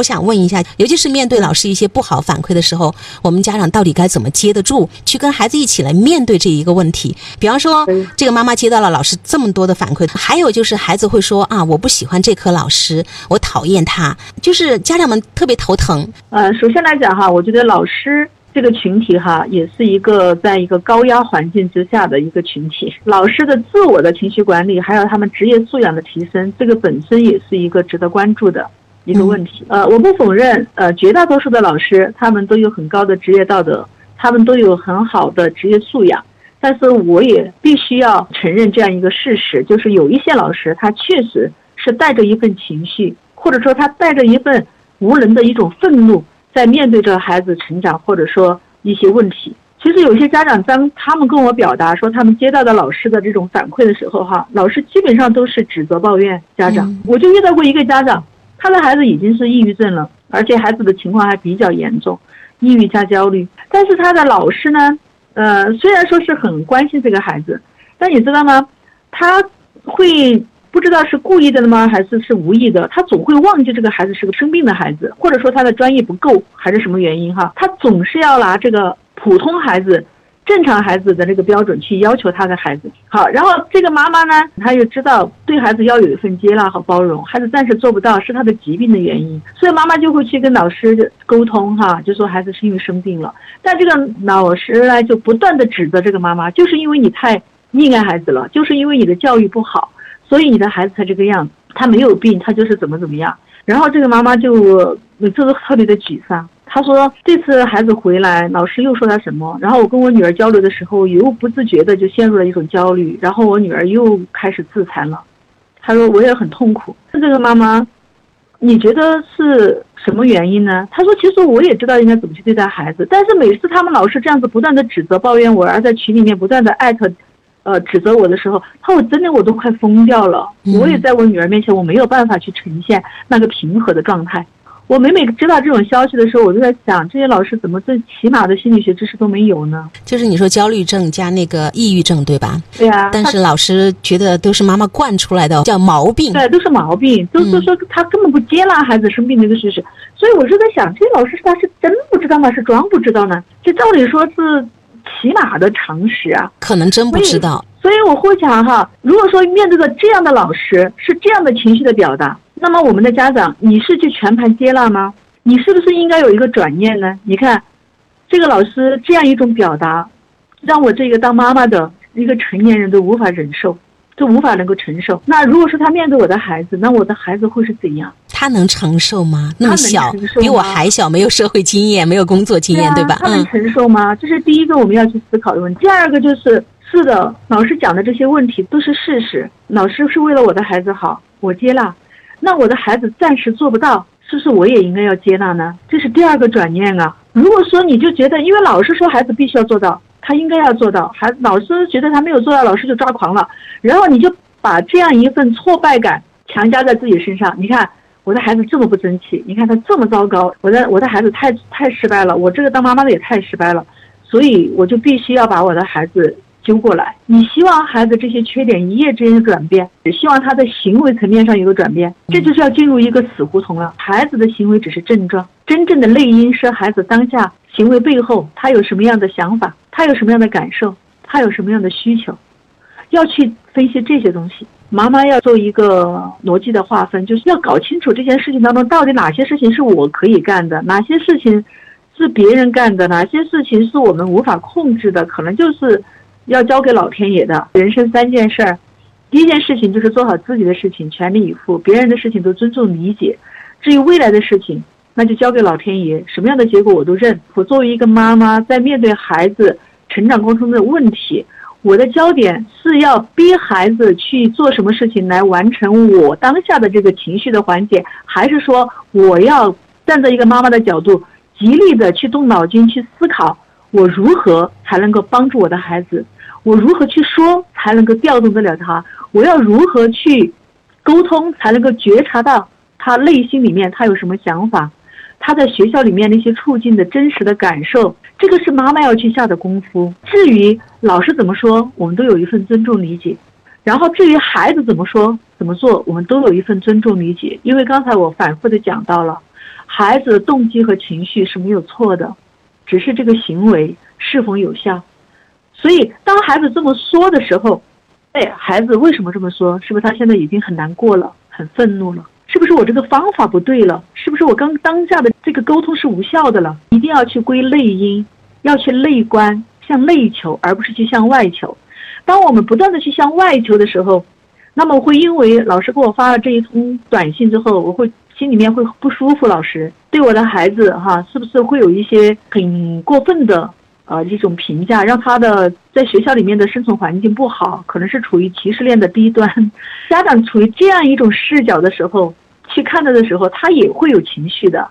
我想问一下，尤其是面对老师一些不好反馈的时候，我们家长到底该怎么接得住，去跟孩子一起来面对这一个问题？比方说，这个妈妈接到了老师这么多的反馈，还有就是孩子会说啊，我不喜欢这科老师，我讨厌他，就是家长们特别头疼。呃，首先来讲哈，我觉得老师这个群体哈，也是一个在一个高压环境之下的一个群体。老师的自我的情绪管理，还有他们职业素养的提升，这个本身也是一个值得关注的。一个问题，呃，我不否认，呃，绝大多数的老师他们都有很高的职业道德，他们都有很好的职业素养，但是我也必须要承认这样一个事实，就是有一些老师他确实是带着一份情绪，或者说他带着一份无能的一种愤怒，在面对着孩子成长或者说一些问题。其实有些家长当他们跟我表达说他们接到的老师的这种反馈的时候，哈，老师基本上都是指责抱怨家长。我就遇到过一个家长。他的孩子已经是抑郁症了，而且孩子的情况还比较严重，抑郁加焦虑。但是他的老师呢，呃，虽然说是很关心这个孩子，但你知道吗？他会不知道是故意的吗，还是是无意的？他总会忘记这个孩子是个生病的孩子，或者说他的专业不够，还是什么原因哈？他总是要拿这个普通孩子。正常孩子的这个标准去要求他的孩子。好，然后这个妈妈呢，她又知道对孩子要有一份接纳和包容，孩子暂时做不到是他的疾病的原因，所以妈妈就会去跟老师沟通哈，就说孩子是因为生病了，但这个老师呢就不断的指责这个妈妈，就是因为你太溺爱孩子了，就是因为你的教育不好，所以你的孩子才这个样子，他没有病，他就是怎么怎么样，然后这个妈妈就每次都特别的沮丧。他说：“这次孩子回来，老师又说他什么？然后我跟我女儿交流的时候，又不自觉的就陷入了一种焦虑。然后我女儿又开始自残了。他说我也很痛苦。这个妈妈，你觉得是什么原因呢？他说其实我也知道应该怎么去对待孩子，但是每次他们老师这样子不断的指责抱怨我，而在群里面不断的艾特，呃指责我的时候，他说我真的我都快疯掉了。我也在我女儿面前，我没有办法去呈现那个平和的状态。”我每每知道这种消息的时候，我就在想，这些老师怎么最起码的心理学知识都没有呢？就是你说焦虑症加那个抑郁症，对吧？对啊。但是老师觉得都是妈妈惯出来的，叫毛病。对，都是毛病，都都说他根本不接纳孩子生病的一个事实。所以我是在想，这些老师他是真不知道吗？是装不知道呢？这照理说是起码的常识啊。可能真不知道。所以我会想哈，如果说面对着这样的老师，是这样的情绪的表达。那么我们的家长，你是去全盘接纳吗？你是不是应该有一个转念呢？你看，这个老师这样一种表达，让我这个当妈妈的一个成年人都无法忍受，都无法能够承受。那如果说他面对我的孩子，那我的孩子会是怎样？他能承受吗？那么小，比我还小，没有社会经验，没有工作经验，对吧？他能承受吗？这是第一个我们要去思考的问题。第二个就是，是的，老师讲的这些问题都是事实，老师是为了我的孩子好，我接纳。那我的孩子暂时做不到，是不是我也应该要接纳呢？这是第二个转念啊。如果说你就觉得，因为老师说孩子必须要做到，他应该要做到，孩子老师觉得他没有做到，老师就抓狂了，然后你就把这样一份挫败感强加在自己身上。你看我的孩子这么不争气，你看他这么糟糕，我的我的孩子太太失败了，我这个当妈妈的也太失败了，所以我就必须要把我的孩子。揪过来，你希望孩子这些缺点一夜之间的转变，也希望他的行为层面上有个转变，这就是要进入一个死胡同了。孩子的行为只是症状，真正的内因是孩子当下行为背后他有什么样的想法，他有什么样的感受，他有什么样的需求，要去分析这些东西。妈妈要做一个逻辑的划分，就是要搞清楚这件事情当中到底哪些事情是我可以干的，哪些事情是别人干的，哪些事情是我们无法控制的，可能就是。要交给老天爷的人生三件事儿，第一件事情就是做好自己的事情，全力以赴；别人的事情都尊重理解。至于未来的事情，那就交给老天爷，什么样的结果我都认。我作为一个妈妈，在面对孩子成长过程中的问题，我的焦点是要逼孩子去做什么事情来完成我当下的这个情绪的缓解，还是说我要站在一个妈妈的角度，极力的去动脑筋去思考，我如何才能够帮助我的孩子？我如何去说才能够调动得了他？我要如何去沟通才能够觉察到他内心里面他有什么想法？他在学校里面那些处境的真实的感受，这个是妈妈要去下的功夫。至于老师怎么说，我们都有一份尊重理解；然后至于孩子怎么说怎么做，我们都有一份尊重理解。因为刚才我反复的讲到了，孩子的动机和情绪是没有错的，只是这个行为是否有效。所以，当孩子这么说的时候，哎，孩子为什么这么说？是不是他现在已经很难过了，很愤怒了？是不是我这个方法不对了？是不是我刚当下的这个沟通是无效的了？一定要去归内因，要去内观，向内求，而不是去向外求。当我们不断的去向外求的时候，那么会因为老师给我发了这一通短信之后，我会心里面会不舒服。老师对我的孩子哈，是不是会有一些很过分的？呃，这种评价让他的在学校里面的生存环境不好，可能是处于歧视链的低端。家长处于这样一种视角的时候，去看他的时候，他也会有情绪的，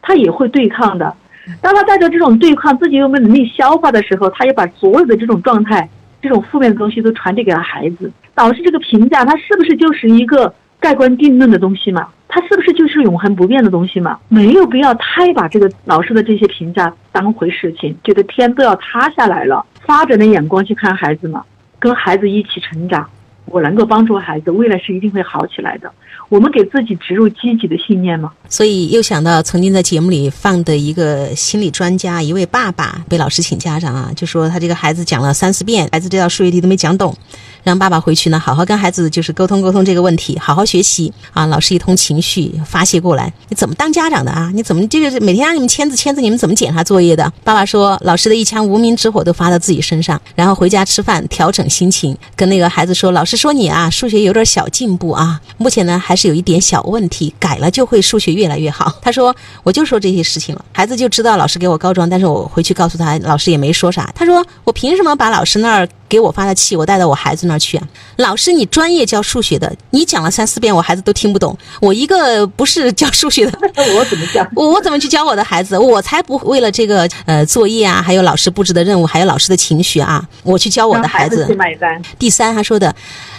他也会对抗的。当他带着这种对抗，自己又没能力消化的时候，他也把所有的这种状态、这种负面的东西都传递给了孩子，导致这个评价，他是不是就是一个盖棺定论的东西嘛？它是不是就是永恒不变的东西嘛？没有必要太把这个老师的这些评价当回事情，觉得天都要塌下来了。发展的眼光去看孩子嘛，跟孩子一起成长，我能够帮助孩子，未来是一定会好起来的。我们给自己植入积极的信念嘛。所以又想到曾经在节目里放的一个心理专家，一位爸爸被老师请家长啊，就说他这个孩子讲了三四遍，孩子这道数学题都没讲懂。让爸爸回去呢，好好跟孩子就是沟通沟通这个问题，好好学习啊。老师一通情绪发泄过来，你怎么当家长的啊？你怎么这个每天让你们签字签字，你们怎么检查作业的？爸爸说，老师的一腔无名之火都发到自己身上，然后回家吃饭调整心情，跟那个孩子说，老师说你啊，数学有点小进步啊，目前呢还是有一点小问题，改了就会数学越来越好。他说，我就说这些事情了，孩子就知道老师给我告状，但是我回去告诉他，老师也没说啥。他说，我凭什么把老师那儿？给我发的气，我带到我孩子那儿去啊！老师，你专业教数学的，你讲了三四遍，我孩子都听不懂。我一个不是教数学的，我怎么教？我 我怎么去教我的孩子？我才不为了这个呃作业啊，还有老师布置的任务，还有老师的情绪啊，我去教我的孩子。去买单。第三，他说的，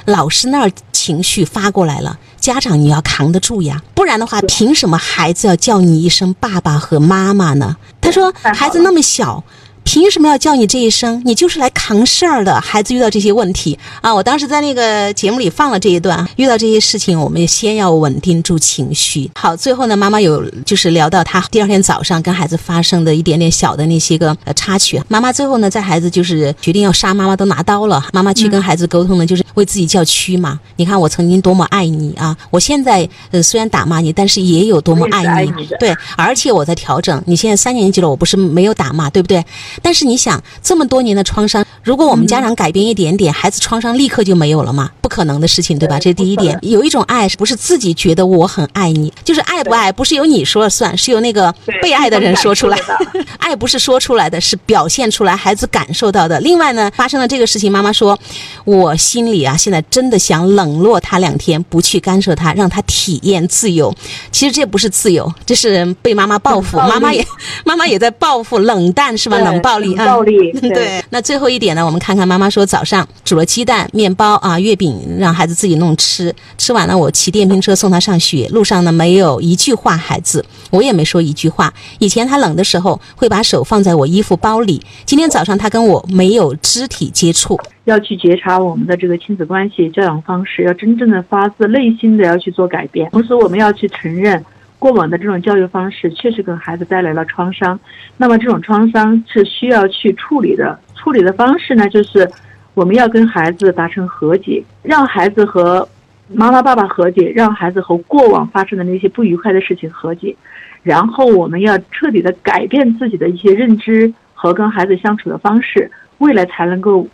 老师那儿情绪发过来了，家长你要扛得住呀，不然的话，凭什么孩子要叫你一声爸爸和妈妈呢？他说，孩子那么小。凭什么要叫你这一声？你就是来扛事儿的。孩子遇到这些问题啊，我当时在那个节目里放了这一段。遇到这些事情，我们先要稳定住情绪。好，最后呢，妈妈有就是聊到她第二天早上跟孩子发生的一点点小的那些个呃插曲。妈妈最后呢，在孩子就是决定要杀妈妈都拿刀了，妈妈去跟孩子沟通呢，就是为自己叫屈嘛。你看我曾经多么爱你啊！我现在呃虽然打骂你，但是也有多么爱你。对，而且我在调整。你现在三年级了，我不是没有打骂，对不对？但是你想，这么多年的创伤，如果我们家长改变一点点，孩子创伤立刻就没有了吗？不可能的事情，对吧？这是第一点。有一种爱，不是自己觉得我很爱你，就是爱不爱，不是由你说了算，是由那个被爱的人说出来。爱不是说出来的，是表现出来，孩子感受到的。另外呢，发生了这个事情，妈妈说，我心里啊，现在真的想冷落他两天，不去干涉他，让他体验自由。其实这不是自由，这是被妈妈报复。妈妈也，妈妈也在报复，冷淡是吧？冷。暴力啊！暴力 对。那最后一点呢？我们看看妈妈说早上煮了鸡蛋、面包啊、月饼，让孩子自己弄吃。吃完了，我骑电瓶车送他上学。路上呢，没有一句话，孩子我也没说一句话。以前他冷的时候会把手放在我衣服包里。今天早上他跟我没有肢体接触。要去觉察我们的这个亲子关系、教养方式，要真正的发自内心的要去做改变。同时，我们要去承认。过往的这种教育方式确实给孩子带来了创伤，那么这种创伤是需要去处理的。处理的方式呢，就是我们要跟孩子达成和解，让孩子和妈妈、爸爸和解，让孩子和过往发生的那些不愉快的事情和解，然后我们要彻底的改变自己的一些认知和跟孩子相处的方式，未来才能够。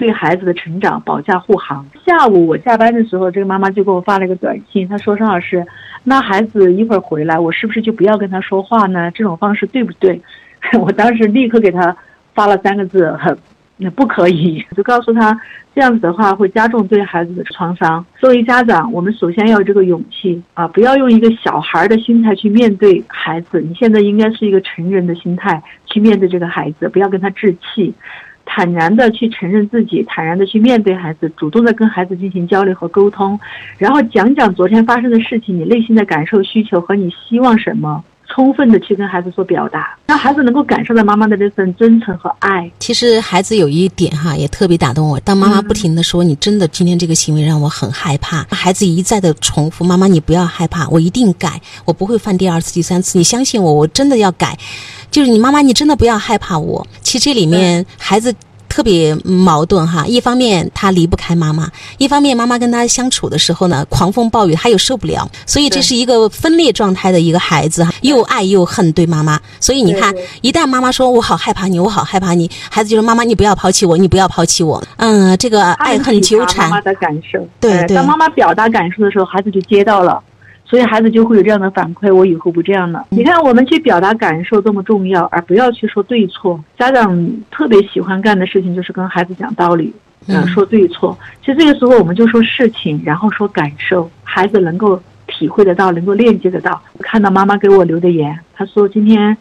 对孩子的成长保驾护航。下午我下班的时候，这个妈妈就给我发了一个短信，她说：“张老师，那孩子一会儿回来，我是不是就不要跟他说话呢？这种方式对不对？” 我当时立刻给他发了三个字：“那不可以。”就告诉他，这样子的话会加重对孩子的创伤。作为家长，我们首先要有这个勇气啊，不要用一个小孩的心态去面对孩子。你现在应该是一个成人的心态去面对这个孩子，不要跟他置气。坦然的去承认自己，坦然的去面对孩子，主动的跟孩子进行交流和沟通，然后讲讲昨天发生的事情，你内心的感受、需求和你希望什么，充分的去跟孩子做表达，让孩子能够感受到妈妈的这份真诚和爱。其实孩子有一点哈，也特别打动我。当妈妈不停的说：“你真的今天这个行为让我很害怕。”孩子一再的重复：“妈妈，你不要害怕，我一定改，我不会犯第二次、第三次。你相信我，我真的要改。”就是你妈妈，你真的不要害怕我。其实这里面孩子。特别矛盾哈，一方面他离不开妈妈，一方面妈妈跟他相处的时候呢，狂风暴雨他又受不了，所以这是一个分裂状态的一个孩子哈，又爱又恨对妈妈。所以你看，一旦妈妈说我好害怕你，我好害怕你，孩子就说妈妈你不要抛弃我，你不要抛弃我。嗯，这个爱恨纠缠。妈妈的感受，对对。当妈妈表达感受的时候，孩子就接到了。所以孩子就会有这样的反馈，我以后不这样了。你看，我们去表达感受多么重要，而不要去说对错。家长特别喜欢干的事情就是跟孩子讲道理，嗯，说对错。其实这个时候我们就说事情，然后说感受，孩子能够体会得到，能够链接得到。看到妈妈给我留的言，她说今天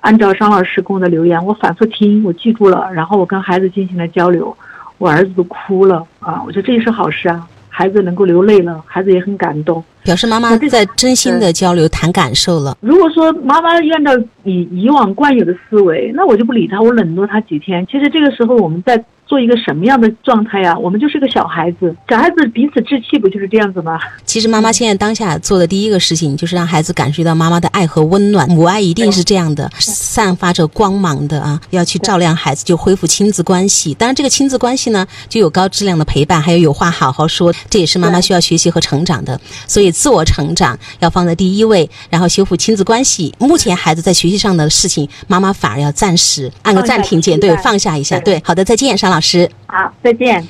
按照张老师给我的留言，我反复听，我记住了，然后我跟孩子进行了交流，我儿子都哭了啊！我觉得这也是好事啊。孩子能够流泪了，孩子也很感动，表示妈妈在真心的交流谈感受了。如果说妈妈按照以以往惯有的思维，那我就不理他，我冷落他几天。其实这个时候我们在。做一个什么样的状态呀？我们就是个小孩子，小孩子彼此置气，不就是这样子吗？其实妈妈现在当下做的第一个事情，就是让孩子感受到妈妈的爱和温暖。母爱一定是这样的，散发着光芒的啊！要去照亮孩子，就恢复亲子关系。当然，这个亲子关系呢，就有高质量的陪伴，还有有话好好说。这也是妈妈需要学习和成长的。所以，自我成长要放在第一位，然后修复亲子关系。目前孩子在学习上的事情，妈妈反而要暂时按个暂停键，对，放下一下。对，好的，再见，沙老师。好，再见。